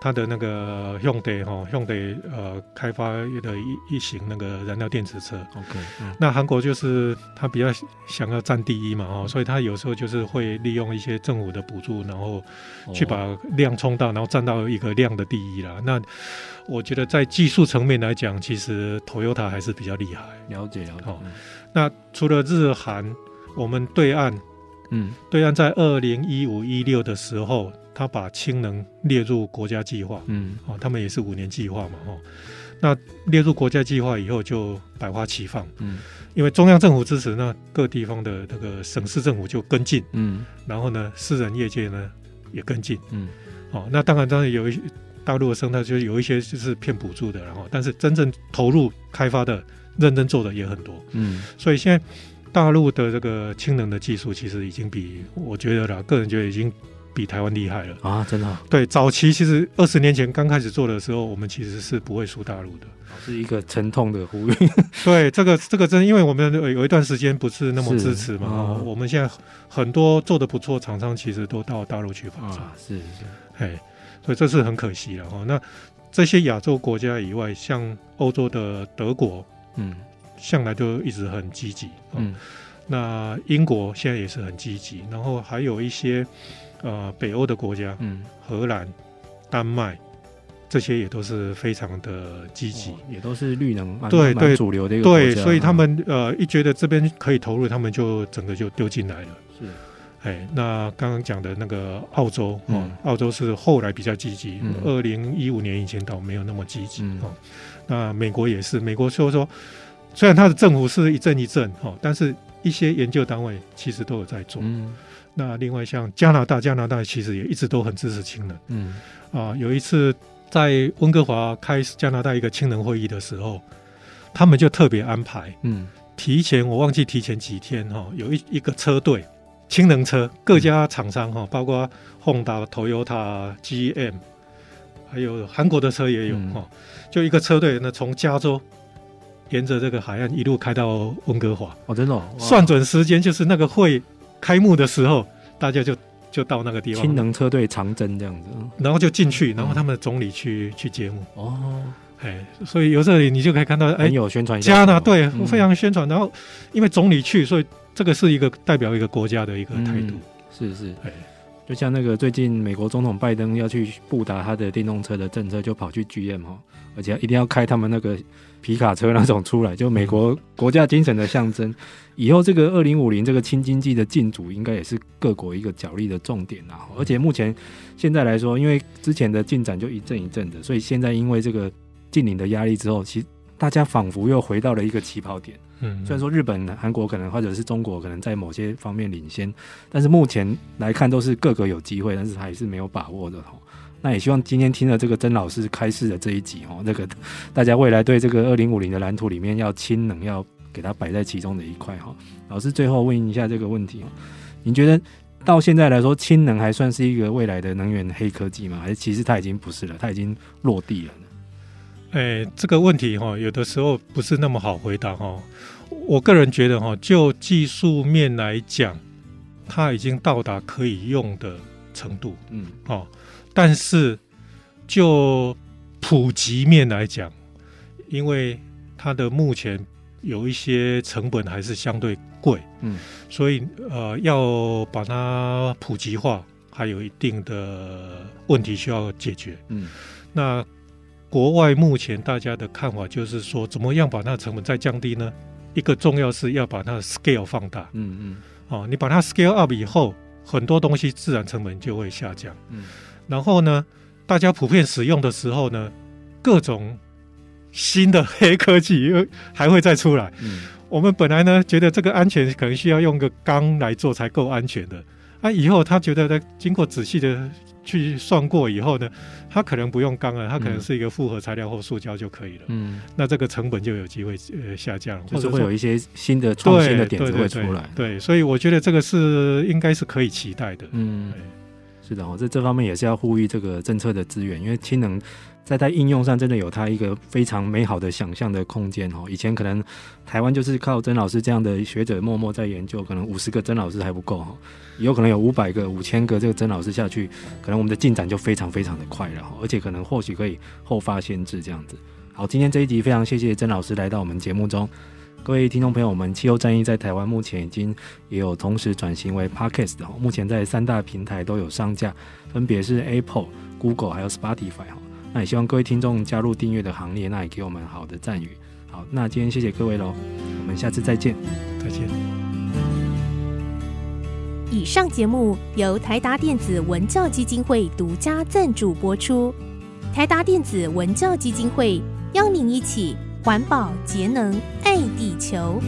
它的那个 Hyundai 哈 Hyundai 呃开发的一一型那个燃料电池车。OK，、嗯、那韩国就是它比较想要占第一嘛哦，所以它有时候就是会利用一些政府的补助，然后去把量冲到，然后占到一个量的第一啦。那我觉得在技术层面来讲，其实 Toyota 还是比较厉害。了解了解。哦，那除了日韩，我们对岸。嗯，对岸在二零一五一六的时候，他把氢能列入国家计划。嗯，哦，他们也是五年计划嘛，哦，那列入国家计划以后就百花齐放。嗯，因为中央政府支持，那各地方的那个省市政府就跟进。嗯，然后呢，私人业界呢也跟进。嗯，哦，那当然当然有一些大陆的生态，就是有一些就是骗补助的，然后但是真正投入开发的、认真做的也很多。嗯，所以现在。大陆的这个氢能的技术，其实已经比我觉得啦，个人觉得已经比台湾厉害了啊！真的、啊？对，早期其实二十年前刚开始做的时候，我们其实是不会输大陆的，是一个沉痛的呼吁。对，这个这个真，因为我们有一段时间不是那么支持嘛，啊、我们现在很多做的不错厂商，其实都到大陆去发展、啊，是是，哎，所以这是很可惜了哈。那这些亚洲国家以外，像欧洲的德国，嗯。向来都一直很积极，嗯，那英国现在也是很积极，然后还有一些呃北欧的国家，嗯，荷兰、丹麦这些也都是非常的积极，也都是绿能对对主流的一个对，所以他们呃一觉得这边可以投入，他们就整个就丢进来了。是，哎，那刚刚讲的那个澳洲，嗯，澳洲是后来比较积极，二零一五年以前倒没有那么积极，嗯，那美国也是，美国就是说。虽然它的政府是一阵一阵哈，但是一些研究单位其实都有在做。嗯，那另外像加拿大，加拿大其实也一直都很支持氢能。嗯，啊，有一次在温哥华开加拿大一个氢能会议的时候，他们就特别安排，嗯，提前我忘记提前几天哈，有一一个车队氢能车，各家厂商哈，包括 Honda、Toyota、GM，还有韩国的车也有哈，就一个车队呢从加州。沿着这个海岸一路开到温哥华。哦，真的、哦，算准时间就是那个会开幕的时候，大家就就到那个地方。氢能车队长征这样子，然后就进去，然后他们的总理去、嗯、去揭幕。哦，哎，所以由这里你就可以看到，哎，有宣传加拿大对，非常宣传。然后因为总理去，所以这个是一个代表一个国家的一个态度，嗯、是是，哎。就像那个最近美国总统拜登要去布达他的电动车的政策，就跑去 GM 哈，而且一定要开他们那个皮卡车那种出来，就美国国家精神的象征。以后这个二零五零这个氢经济的进驻，应该也是各国一个角力的重点啊。而且目前现在来说，因为之前的进展就一阵一阵的，所以现在因为这个禁令的压力之后，其实大家仿佛又回到了一个起跑点。嗯，虽然说日本、韩国可能或者是中国可能在某些方面领先，但是目前来看都是各个有机会，但是还是没有把握的哈。那也希望今天听了这个曾老师开示的这一集哈，这个大家未来对这个二零五零的蓝图里面要氢能要给它摆在其中的一块哈。老师最后问一下这个问题，您觉得到现在来说氢能还算是一个未来的能源黑科技吗？还是其实它已经不是了，它已经落地了呢？哎，这个问题哈，有的时候不是那么好回答哈。我个人觉得哈，就技术面来讲，它已经到达可以用的程度，嗯，哦。但是就普及面来讲，因为它的目前有一些成本还是相对贵，嗯，所以呃，要把它普及化，还有一定的问题需要解决，嗯，那。国外目前大家的看法就是说，怎么样把它的成本再降低呢？一个重要是要把它的 scale 放大。嗯嗯。哦，你把它 scale up 以后，很多东西自然成本就会下降。嗯。然后呢，大家普遍使用的时候呢，各种新的黑科技又 还会再出来。嗯。我们本来呢觉得这个安全可能需要用个钢来做才够安全的，啊，以后他觉得他经过仔细的去算过以后呢，他可能不用钢了，他可能是一个复合材料或塑胶就可以了。嗯，那这个成本就有机会呃下降，或者会有一些新的创新的点子会出来。对，对，对，对，所以我觉得这个是应该是可以期待的。嗯，是的哦，在这方面也是要呼吁这个政策的资源，因为氢能。在它应用上，真的有它一个非常美好的想象的空间哦。以前可能台湾就是靠曾老师这样的学者默默在研究，可能五十个曾老师还不够哈，有可能有五百个、五千个这个曾老师下去，可能我们的进展就非常非常的快了，而且可能或许可以后发先至这样子。好，今天这一集非常谢谢曾老师来到我们节目中，各位听众朋友，我们气候战役在台湾目前已经也有同时转型为 Podcast 哦，目前在三大平台都有上架，分别是 Apple、Google 还有 Spotify 哈。那也希望各位听众加入订阅的行列，那也给我们好的赞誉。好，那今天谢谢各位喽，我们下次再见，再见。以上节目由台达电子文教基金会独家赞助播出。台达电子文教基金会邀您一起环保节能爱地球。